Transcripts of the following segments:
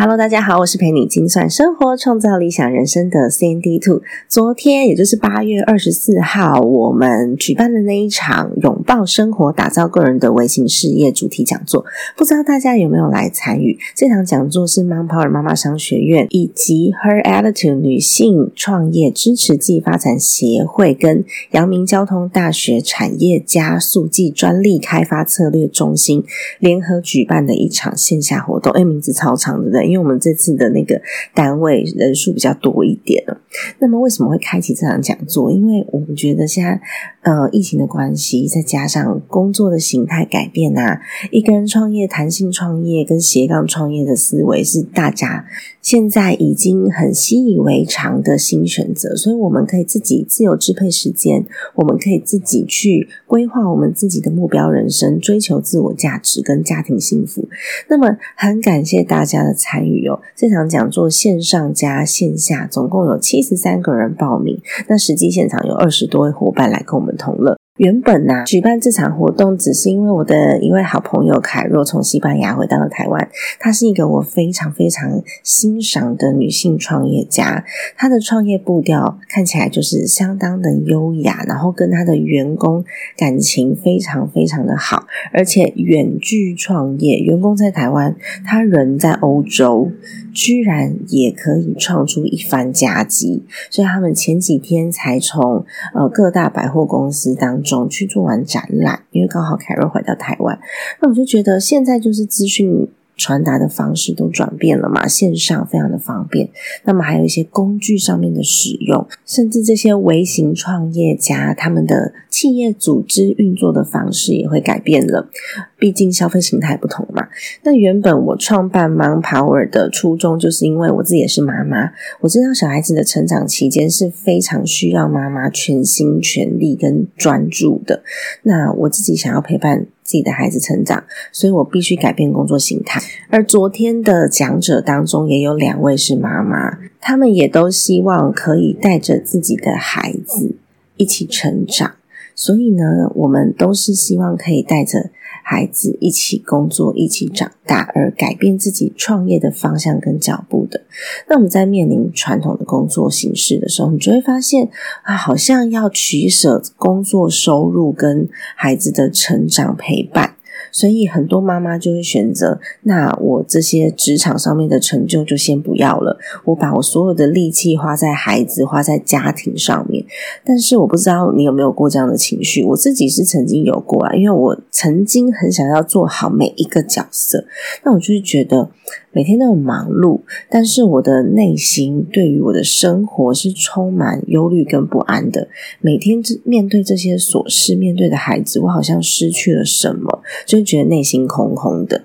Hello，大家好，我是陪你精算生活、创造理想人生的 CND Two。昨天，也就是八月二十四号，我们举办的那一场“拥抱生活，打造个人的微型事业”主题讲座，不知道大家有没有来参与？这场讲座是 Mom Power 妈妈商学院以及 Her Attitude 女性创业支持暨发展协会跟阳明交通大学产业加速暨专利开发策略中心联合举办的一场线下活动。哎，名字超长的，因为我们这次的那个单位人数比较多一点了，那么为什么会开启这场讲座？因为我们觉得现在呃疫情的关系，再加上工作的形态改变啊，一个人创业、弹性创业跟斜杠创业的思维是大家现在已经很习以为常的新选择，所以我们可以自己自由支配时间，我们可以自己去规划我们自己的目标人生，追求自我价值跟家庭幸福。那么很感谢大家的参。参与哦，这场讲座线上加线下总共有七十三个人报名，那实际现场有二十多位伙伴来跟我们同乐。原本呢，举办这场活动只是因为我的一位好朋友凯若从西班牙回到了台湾。她是一个我非常非常欣赏的女性创业家，她的创业步调看起来就是相当的优雅，然后跟她的员工感情非常非常的好，而且远距创业，员工在台湾，他人在欧洲。居然也可以创出一番佳绩，所以他们前几天才从呃各大百货公司当中去做完展览，因为刚好凯瑞回到台湾，那我就觉得现在就是资讯。传达的方式都转变了嘛，线上非常的方便。那么还有一些工具上面的使用，甚至这些微型创业家他们的企业组织运作的方式也会改变了。毕竟消费形态不同嘛。那原本我创办 Mom Power 的初衷，就是因为我自己也是妈妈，我知道小孩子的成长期间是非常需要妈妈全心全力跟专注的。那我自己想要陪伴。自己的孩子成长，所以我必须改变工作形态。而昨天的讲者当中也有两位是妈妈，他们也都希望可以带着自己的孩子一起成长。所以呢，我们都是希望可以带着。孩子一起工作，一起长大，而改变自己创业的方向跟脚步的。那我们在面临传统的工作形式的时候，你就会发现啊，好像要取舍工作收入跟孩子的成长陪伴。所以很多妈妈就会选择，那我这些职场上面的成就就先不要了，我把我所有的力气花在孩子、花在家庭上面。但是我不知道你有没有过这样的情绪，我自己是曾经有过啊，因为我曾经很想要做好每一个角色，那我就是觉得。每天都很忙碌，但是我的内心对于我的生活是充满忧虑跟不安的。每天面对这些琐事，面对的孩子，我好像失去了什么，就觉得内心空空的。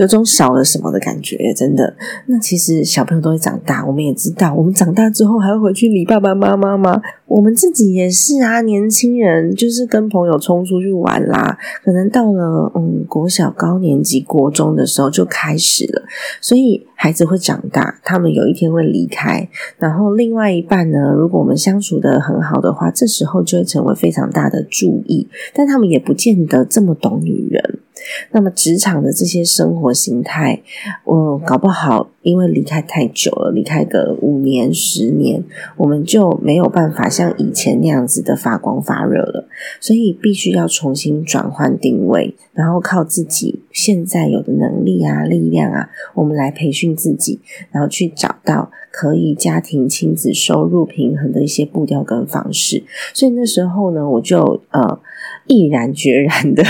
有种少了什么的感觉，真的。那其实小朋友都会长大，我们也知道，我们长大之后还会回去理爸爸妈妈吗？我们自己也是啊，年轻人就是跟朋友冲出去玩啦。可能到了嗯国小高年级、国中的时候就开始了，所以孩子会长大，他们有一天会离开。然后另外一半呢，如果我们相处的很好的话，这时候就会成为非常大的注意，但他们也不见得这么懂女人。那么职场的这些生活形态，我搞不好因为离开太久了，离开个五年、十年，我们就没有办法像以前那样子的发光发热了。所以必须要重新转换定位，然后靠自己现在有的能力啊、力量啊，我们来培训自己，然后去找到可以家庭、亲子、收入平衡的一些步调跟方式。所以那时候呢，我就呃毅然决然的。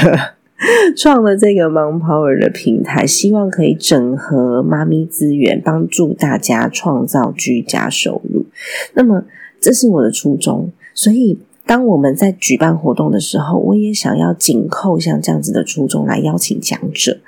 创了这个 Mom Power 的平台，希望可以整合妈咪资源，帮助大家创造居家收入。那么，这是我的初衷。所以，当我们在举办活动的时候，我也想要紧扣像这样子的初衷来邀请讲者。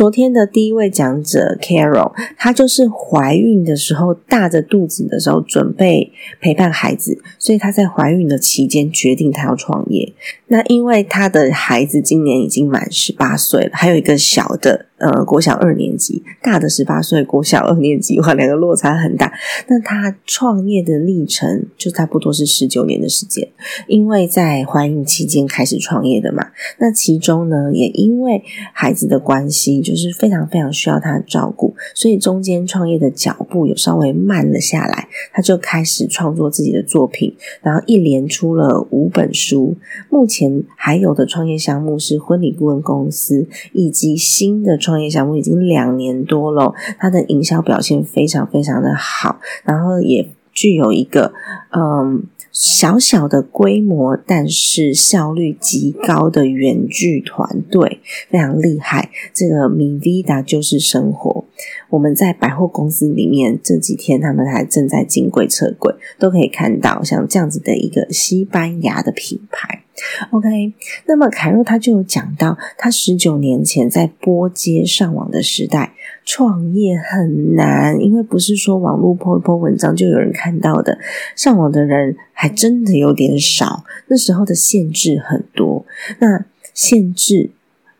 昨天的第一位讲者 Carol，她就是怀孕的时候大着肚子的时候准备陪伴孩子，所以她在怀孕的期间决定她要创业。那因为她的孩子今年已经满十八岁了，还有一个小的。呃，国小二年级，大的十八岁，国小二年级，哇，两个落差很大。那他创业的历程就差不多是十九年的时间，因为在怀孕期间开始创业的嘛。那其中呢，也因为孩子的关系，就是非常非常需要他照顾，所以中间创业的脚步有稍微慢了下来。他就开始创作自己的作品，然后一连出了五本书。目前还有的创业项目是婚礼顾问公司，以及新的创。业项目已经两年多了，他的营销表现非常非常的好，然后也具有一个嗯小小的规模，但是效率极高的远距团队，非常厉害。这个米 Vida 就是生活，我们在百货公司里面这几天，他们还正在进柜撤柜，都可以看到像这样子的一个西班牙的品牌。OK，那么凯若他就有讲到，他十九年前在波接上网的时代创业很难，因为不是说网络泼一泼文章就有人看到的，上网的人还真的有点少，那时候的限制很多，那限制。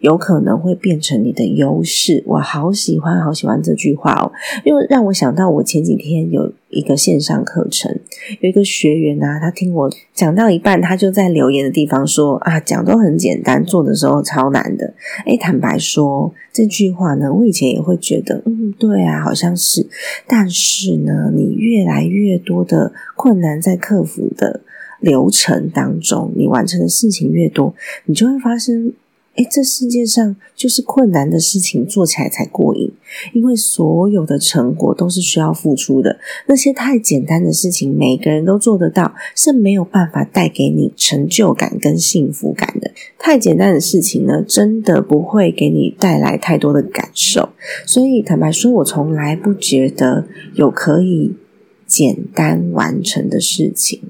有可能会变成你的优势，我好喜欢好喜欢这句话哦，因为让我想到我前几天有一个线上课程，有一个学员啊，他听我讲到一半，他就在留言的地方说啊，讲都很简单，做的时候超难的。诶坦白说这句话呢，我以前也会觉得，嗯，对啊，好像是，但是呢，你越来越多的困难在克服的流程当中，你完成的事情越多，你就会发生。哎，这世界上就是困难的事情做起来才过瘾，因为所有的成果都是需要付出的。那些太简单的事情，每个人都做得到，是没有办法带给你成就感跟幸福感的。太简单的事情呢，真的不会给你带来太多的感受。所以，坦白说，我从来不觉得有可以简单完成的事情。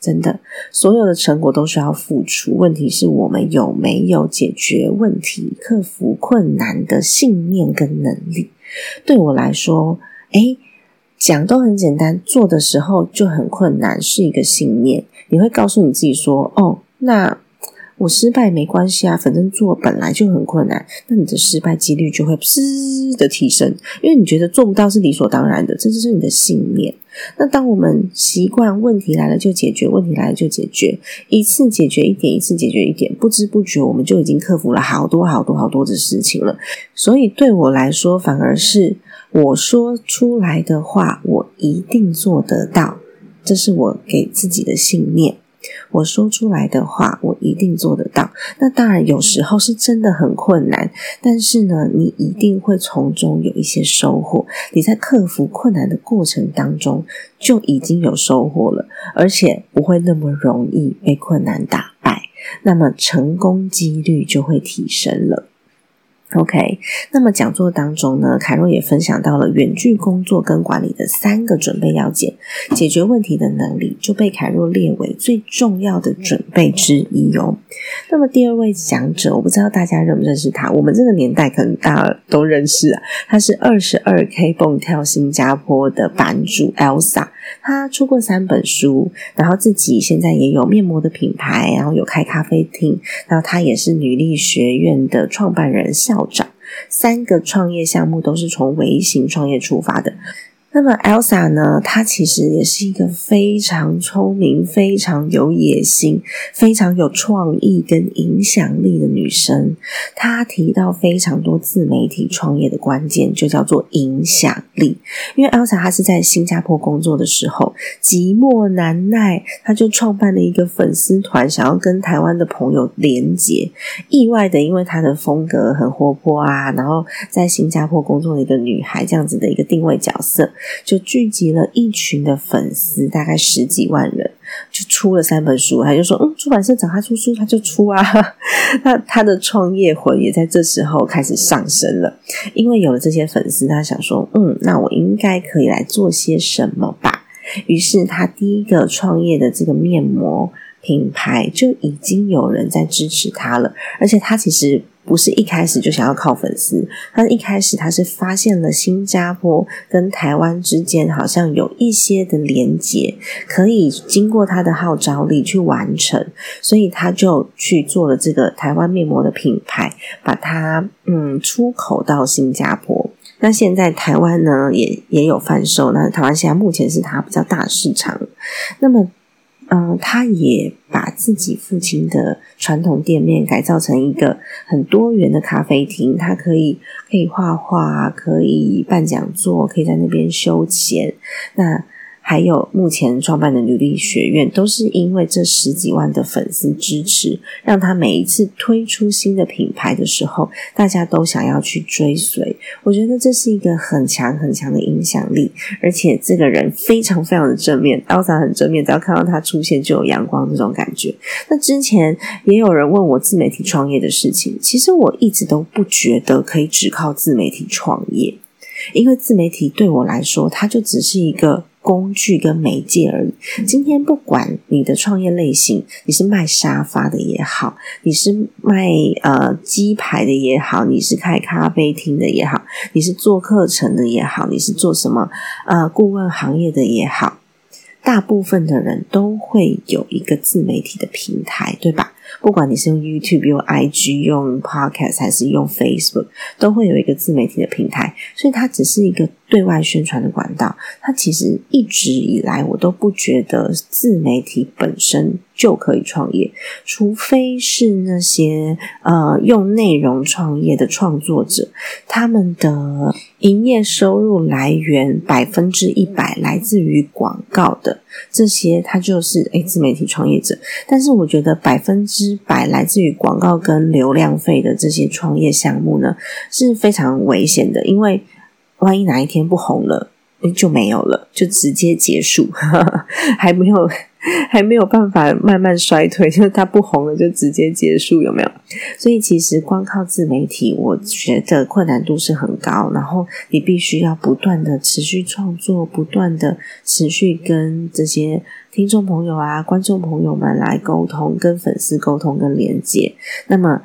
真的，所有的成果都需要付出。问题是我们有没有解决问题、克服困难的信念跟能力？对我来说，诶讲都很简单，做的时候就很困难，是一个信念。你会告诉你自己说：“哦，那。”我失败没关系啊，反正做本来就很困难，那你的失败几率就会滋的提升，因为你觉得做不到是理所当然的，这就是你的信念。那当我们习惯问题来了就解决，问题来了就解决，一次解决一点，一次解决一点，不知不觉我们就已经克服了好多好多好多的事情了。所以对我来说，反而是我说出来的话，我一定做得到，这是我给自己的信念。我说出来的话，我一定做得到。那当然，有时候是真的很困难，但是呢，你一定会从中有一些收获。你在克服困难的过程当中，就已经有收获了，而且不会那么容易被困难打败，那么成功几率就会提升了。OK，那么讲座当中呢，凯若也分享到了远距工作跟管理的三个准备要件，解决问题的能力就被凯若列为最重要的准备之一哦。那么第二位讲者，我不知道大家认不认识他，我们这个年代可能大家都认识啊，他是二十二 K 蹦跳新加坡的版主 Elsa，他出过三本书，然后自己现在也有面膜的品牌，然后有开咖啡厅，然后他也是女力学院的创办人校。长三个创业项目都是从微型创业出发的。那么，Elsa 呢？她其实也是一个非常聪明、非常有野心、非常有创意跟影响力的女生。她提到非常多自媒体创业的关键，就叫做影响力。因为 Elsa 她是在新加坡工作的时候，寂寞难耐，她就创办了一个粉丝团，想要跟台湾的朋友连接。意外的，因为她的风格很活泼啊，然后在新加坡工作的一个女孩这样子的一个定位角色。就聚集了一群的粉丝，大概十几万人，就出了三本书。他就说：“嗯，出版社找他出书，他就出啊。”那他的创业魂也在这时候开始上升了，因为有了这些粉丝，他想说：“嗯，那我应该可以来做些什么吧。”于是他第一个创业的这个面膜品牌就已经有人在支持他了，而且他其实。不是一开始就想要靠粉丝，他一开始他是发现了新加坡跟台湾之间好像有一些的连接，可以经过他的号召力去完成，所以他就去做了这个台湾面膜的品牌，把它嗯出口到新加坡。那现在台湾呢也也有贩售，那台湾现在目前是它比较大的市场。那么。嗯，他也把自己父亲的传统店面改造成一个很多元的咖啡厅，他可以可以画画，可以办讲座，可以在那边休闲。那。还有目前创办的女力学院，都是因为这十几万的粉丝支持，让他每一次推出新的品牌的时候，大家都想要去追随。我觉得这是一个很强很强的影响力，而且这个人非常非常的正面，Elsa 很正面，只要看到他出现就有阳光这种感觉。那之前也有人问我自媒体创业的事情，其实我一直都不觉得可以只靠自媒体创业，因为自媒体对我来说，它就只是一个。工具跟媒介而已。今天不管你的创业类型，你是卖沙发的也好，你是卖呃鸡排的也好，你是开咖啡厅的也好，你是做课程的也好，你是做什么呃顾问行业的也好，大部分的人都会有一个自媒体的平台，对吧？不管你是用 YouTube、用 IG、用 Podcast 还是用 Facebook，都会有一个自媒体的平台，所以它只是一个对外宣传的管道。它其实一直以来，我都不觉得自媒体本身就可以创业，除非是那些呃用内容创业的创作者，他们的营业收入来源百分之一百来自于广告的这些，他就是诶自媒体创业者。但是我觉得百分之之百来自于广告跟流量费的这些创业项目呢，是非常危险的，因为万一哪一天不红了，就没有了，就直接结束，还没有还没有办法慢慢衰退，就是它不红了就直接结束，有没有？所以其实光靠自媒体，我觉得困难度是很高，然后你必须要不断的持续创作，不断的持续跟这些。听众朋友啊，观众朋友们来沟通，跟粉丝沟通跟连接。那么，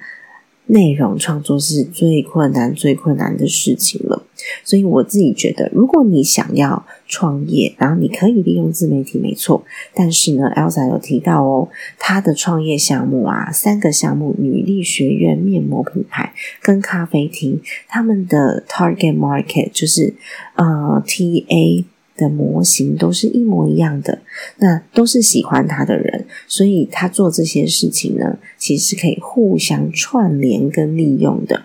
内容创作是最困难、最困难的事情了。所以我自己觉得，如果你想要创业，然后你可以利用自媒体，没错。但是呢，Elsa 有提到哦，他的创业项目啊，三个项目：女力学院、面膜品牌跟咖啡厅，他们的 target market 就是呃 TA。的模型都是一模一样的，那都是喜欢他的人，所以他做这些事情呢，其实可以互相串联跟利用的。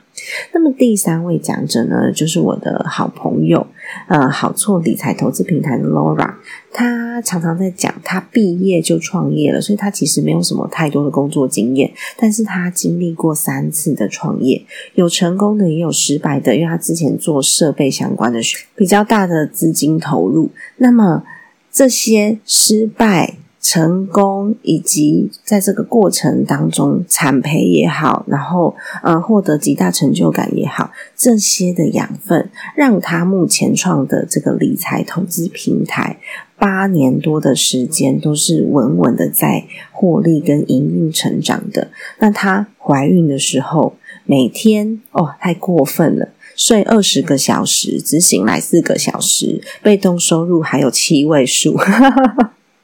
那么第三位讲者呢，就是我的好朋友，呃，好错理财投资平台的 Laura。她常常在讲，她毕业就创业了，所以她其实没有什么太多的工作经验。但是她经历过三次的创业，有成功的，也有失败的。因为她之前做设备相关的，比较大的资金投入。那么这些失败。成功以及在这个过程当中产培也好，然后呃获得极大成就感也好，这些的养分让他目前创的这个理财投资平台八年多的时间都是稳稳的在获利跟营运成长的。那她怀孕的时候，每天哦太过分了，睡二十个小时，只醒来四个小时，被动收入还有七位数。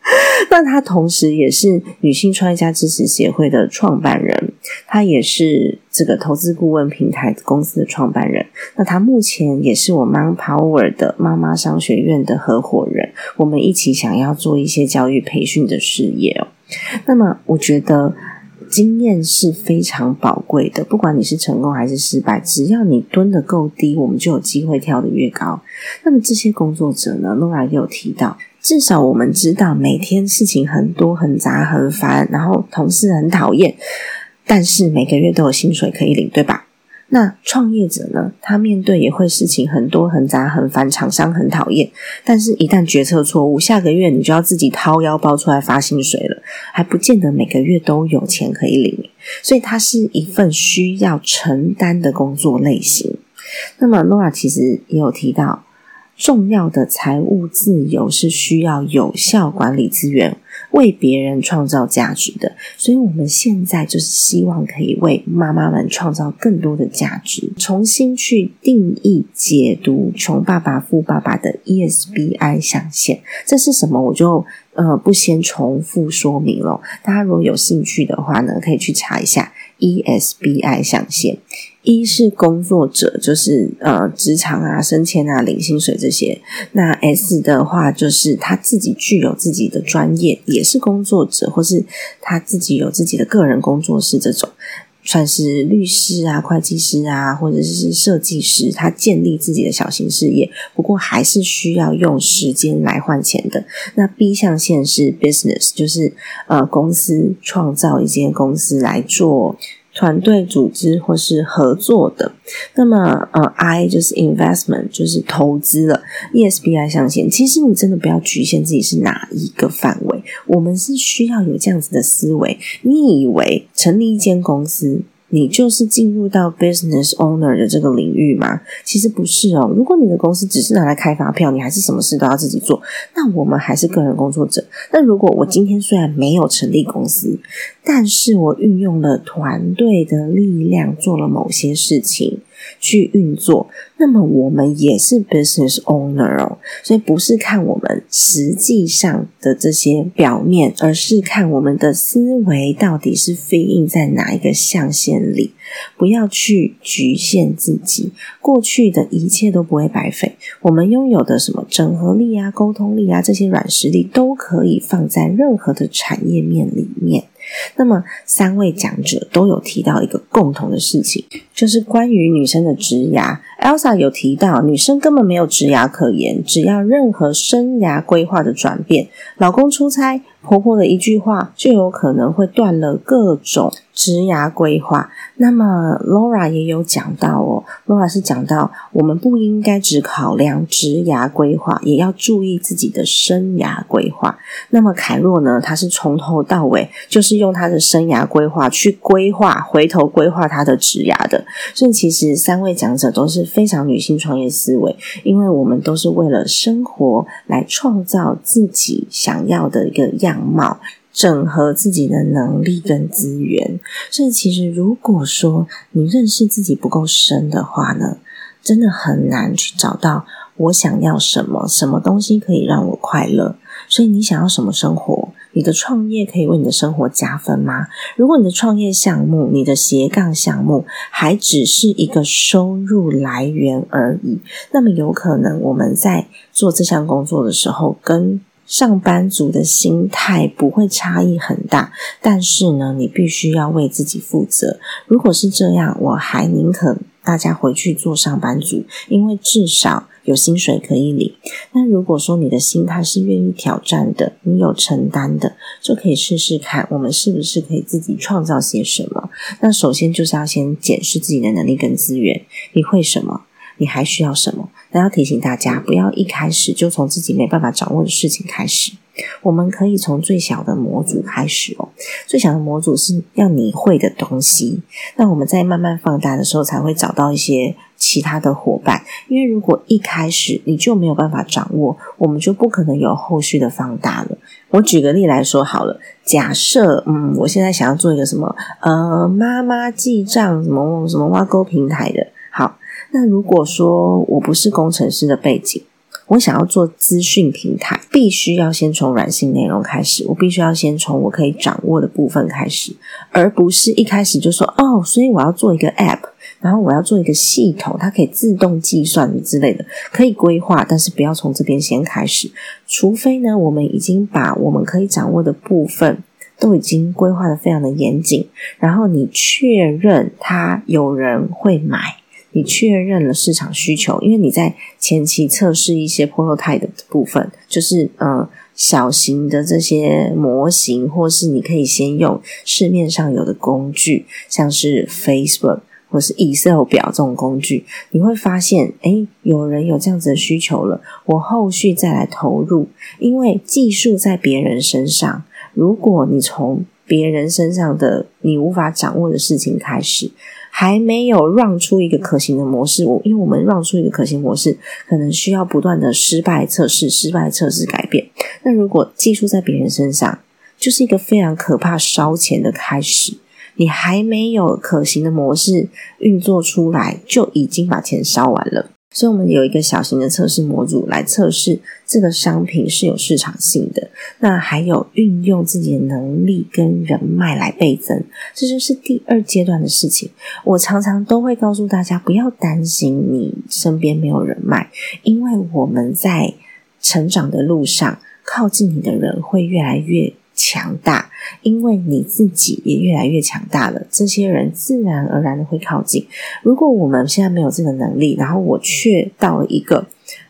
那他同时也是女性创业家支持协会的创办人，他也是这个投资顾问平台公司的创办人。那他目前也是我们 Power 的妈妈商学院的合伙人，我们一起想要做一些教育培训的事业哦。那么，我觉得经验是非常宝贵的，不管你是成功还是失败，只要你蹲的够低，我们就有机会跳得越高。那么这些工作者呢，Nora 也有提到。至少我们知道，每天事情很多、很杂、很烦，然后同事很讨厌，但是每个月都有薪水可以领，对吧？那创业者呢？他面对也会事情很多、很杂、很烦，厂商很讨厌，但是一旦决策错误，下个月你就要自己掏腰包出来发薪水了，还不见得每个月都有钱可以领，所以它是一份需要承担的工作类型。那么 Nora 其实也有提到。重要的财务自由是需要有效管理资源，为别人创造价值的。所以，我们现在就是希望可以为妈妈们创造更多的价值，重新去定义、解读《穷爸爸富爸爸》的 ESBI 象限。这是什么？我就呃不先重复说明了。大家如果有兴趣的话呢，可以去查一下 ESBI 象限。一是工作者，就是呃职场啊、升迁啊、领薪水这些。那 S 的话，就是他自己具有自己的专业，也是工作者，或是他自己有自己的个人工作室，这种算是律师啊、会计师啊，或者是设计师，他建立自己的小型事业，不过还是需要用时间来换钱的。那 B 象限是 business，就是呃公司创造一间公司来做。团队组织或是合作的，那么呃，I 就是 investment，就是投资了。ESBI 象限，其实你真的不要局限自己是哪一个范围，我们是需要有这样子的思维。你以为成立一间公司？你就是进入到 business owner 的这个领域吗？其实不是哦。如果你的公司只是拿来开发票，你还是什么事都要自己做，那我们还是个人工作者。那如果我今天虽然没有成立公司，但是我运用了团队的力量做了某些事情。去运作，那么我们也是 business owner 哦，所以不是看我们实际上的这些表面，而是看我们的思维到底是飞印在哪一个象限里。不要去局限自己，过去的一切都不会白费。我们拥有的什么整合力啊、沟通力啊这些软实力，都可以放在任何的产业面里面。那么，三位讲者都有提到一个共同的事情，就是关于女生的职涯。Elsa 有提到，女生根本没有职涯可言，只要任何生涯规划的转变，老公出差。婆婆的一句话就有可能会断了各种职涯规划。那么 Laura 也有讲到哦，Laura 是讲到我们不应该只考量职涯规划，也要注意自己的生涯规划。那么凯若呢，他是从头到尾就是用他的生涯规划去规划，回头规划他的职涯的。所以其实三位讲者都是非常女性创业思维，因为我们都是为了生活来创造自己想要的一个。样貌整合自己的能力跟资源，所以其实如果说你认识自己不够深的话呢，真的很难去找到我想要什么，什么东西可以让我快乐。所以你想要什么生活？你的创业可以为你的生活加分吗？如果你的创业项目、你的斜杠项目还只是一个收入来源而已，那么有可能我们在做这项工作的时候跟。上班族的心态不会差异很大，但是呢，你必须要为自己负责。如果是这样，我还宁可大家回去做上班族，因为至少有薪水可以领。那如果说你的心态是愿意挑战的，你有承担的，就可以试试看，我们是不是可以自己创造些什么？那首先就是要先检视自己的能力跟资源，你会什么？你还需要什么？那要提醒大家，不要一开始就从自己没办法掌握的事情开始。我们可以从最小的模组开始哦。最小的模组是要你会的东西。那我们在慢慢放大的时候，才会找到一些其他的伙伴。因为如果一开始你就没有办法掌握，我们就不可能有后续的放大了。我举个例来说好了，假设嗯，我现在想要做一个什么呃妈妈记账什么什么挖沟平台的，那如果说我不是工程师的背景，我想要做资讯平台，必须要先从软性内容开始，我必须要先从我可以掌握的部分开始，而不是一开始就说哦，所以我要做一个 App，然后我要做一个系统，它可以自动计算之类的，可以规划，但是不要从这边先开始，除非呢，我们已经把我们可以掌握的部分都已经规划的非常的严谨，然后你确认它有人会买。你确认了市场需求，因为你在前期测试一些 prototype 的部分，就是呃小型的这些模型，或是你可以先用市面上有的工具，像是 Facebook 或是 Excel 表这种工具，你会发现，诶，有人有这样子的需求了，我后续再来投入，因为技术在别人身上，如果你从别人身上的你无法掌握的事情开始。还没有让出一个可行的模式。我因为我们让出一个可行模式，可能需要不断的失败测试、失败测试改变。那如果技术在别人身上，就是一个非常可怕烧钱的开始。你还没有可行的模式运作出来，就已经把钱烧完了。所以，我们有一个小型的测试模组来测试这个商品是有市场性的。那还有运用自己的能力跟人脉来倍增，这就是第二阶段的事情。我常常都会告诉大家，不要担心你身边没有人脉，因为我们在成长的路上，靠近你的人会越来越。强大，因为你自己也越来越强大了，这些人自然而然的会靠近。如果我们现在没有这个能力，然后我却到了一个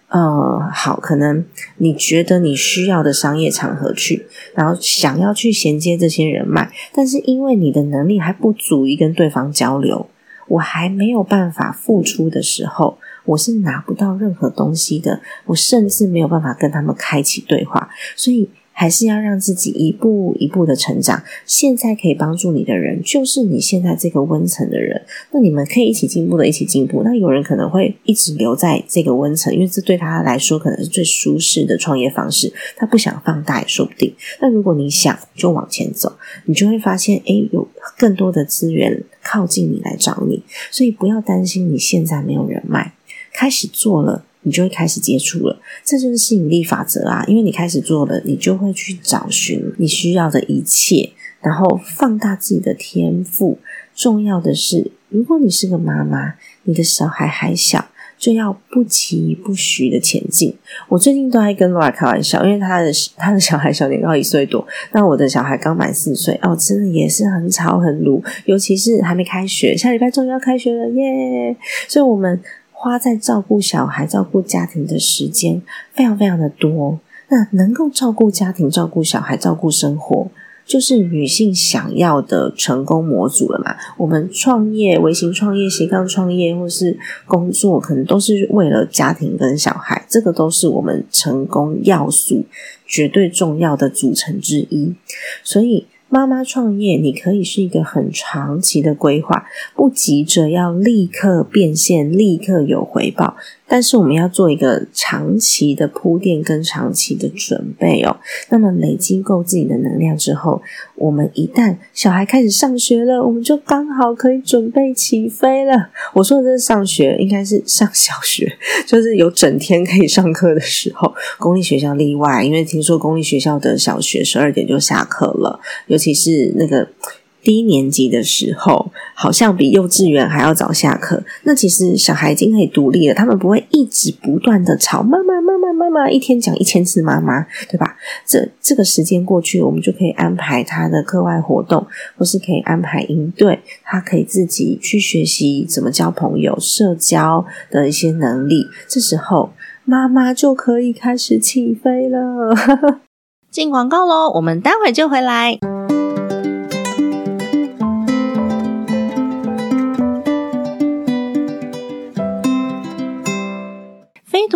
呃，好，可能你觉得你需要的商业场合去，然后想要去衔接这些人脉，但是因为你的能力还不足以跟对方交流，我还没有办法付出的时候，我是拿不到任何东西的，我甚至没有办法跟他们开启对话，所以。还是要让自己一步一步的成长。现在可以帮助你的人，就是你现在这个温层的人。那你们可以一起进步的，一起进步。那有人可能会一直留在这个温层，因为这对他来说可能是最舒适的创业方式。他不想放大也说不定。那如果你想就往前走，你就会发现，诶，有更多的资源靠近你来找你。所以不要担心你现在没有人脉，开始做了。你就会开始接触了，这就是吸引力法则啊！因为你开始做了，你就会去找寻你需要的一切，然后放大自己的天赋。重要的是，如果你是个妈妈，你的小孩还小，就要不急不徐的前进。我最近都在跟 Laura 开玩笑，因为他的他的小孩小年糕一岁多，那我的小孩刚满四岁哦，真的也是很吵很鲁，尤其是还没开学，下礼拜终于要开学了耶！所以我们。花在照顾小孩、照顾家庭的时间非常非常的多。那能够照顾家庭、照顾小孩、照顾生活，就是女性想要的成功模组了嘛？我们创业、微型创业、斜杠创业，或是工作，可能都是为了家庭跟小孩，这个都是我们成功要素绝对重要的组成之一。所以。妈妈创业，你可以是一个很长期的规划，不急着要立刻变现、立刻有回报。但是我们要做一个长期的铺垫跟长期的准备哦。那么累积够自己的能量之后，我们一旦小孩开始上学了，我们就刚好可以准备起飞了。我说的这是上学，应该是上小学，就是有整天可以上课的时候。公立学校例外，因为听说公立学校的小学十二点就下课了，尤其是那个。低年级的时候，好像比幼稚园还要早下课。那其实小孩已经可以独立了，他们不会一直不断的吵妈妈、妈妈、妈妈，一天讲一千次妈妈，对吧？这这个时间过去，我们就可以安排他的课外活动，或是可以安排应对，他可以自己去学习怎么交朋友、社交的一些能力。这时候，妈妈就可以开始起飞了。进广告喽，我们待会就回来。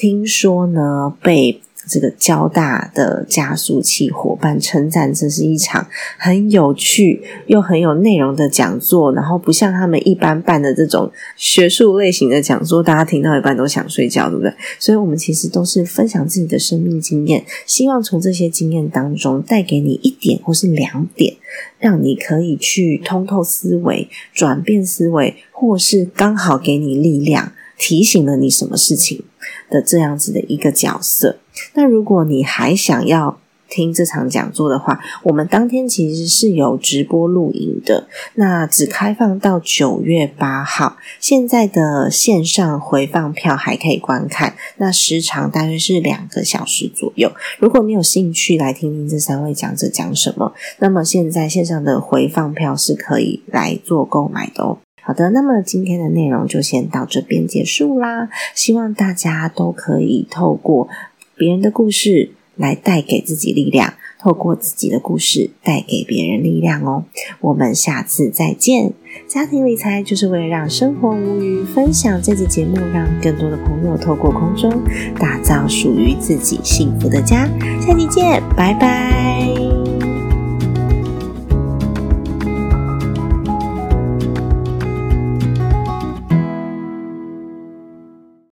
听说呢被这个交大的加速器伙伴称赞，这是一场很有趣又很有内容的讲座，然后不像他们一般办的这种学术类型的讲座，大家听到一半都想睡觉，对不对？所以我们其实都是分享自己的生命经验，希望从这些经验当中带给你一点或是两点。让你可以去通透思维、转变思维，或是刚好给你力量，提醒了你什么事情的这样子的一个角色。那如果你还想要，听这场讲座的话，我们当天其实是有直播录影的，那只开放到九月八号。现在的线上回放票还可以观看，那时长大约是两个小时左右。如果你有兴趣来听听这三位讲者讲什么，那么现在线上的回放票是可以来做购买的哦。好的，那么今天的内容就先到这边结束啦。希望大家都可以透过别人的故事。来带给自己力量，透过自己的故事带给别人力量哦。我们下次再见。家庭理财就是为了让生活无虞，分享这集节目，让更多的朋友透过空中打造属于自己幸福的家。下期见，拜拜。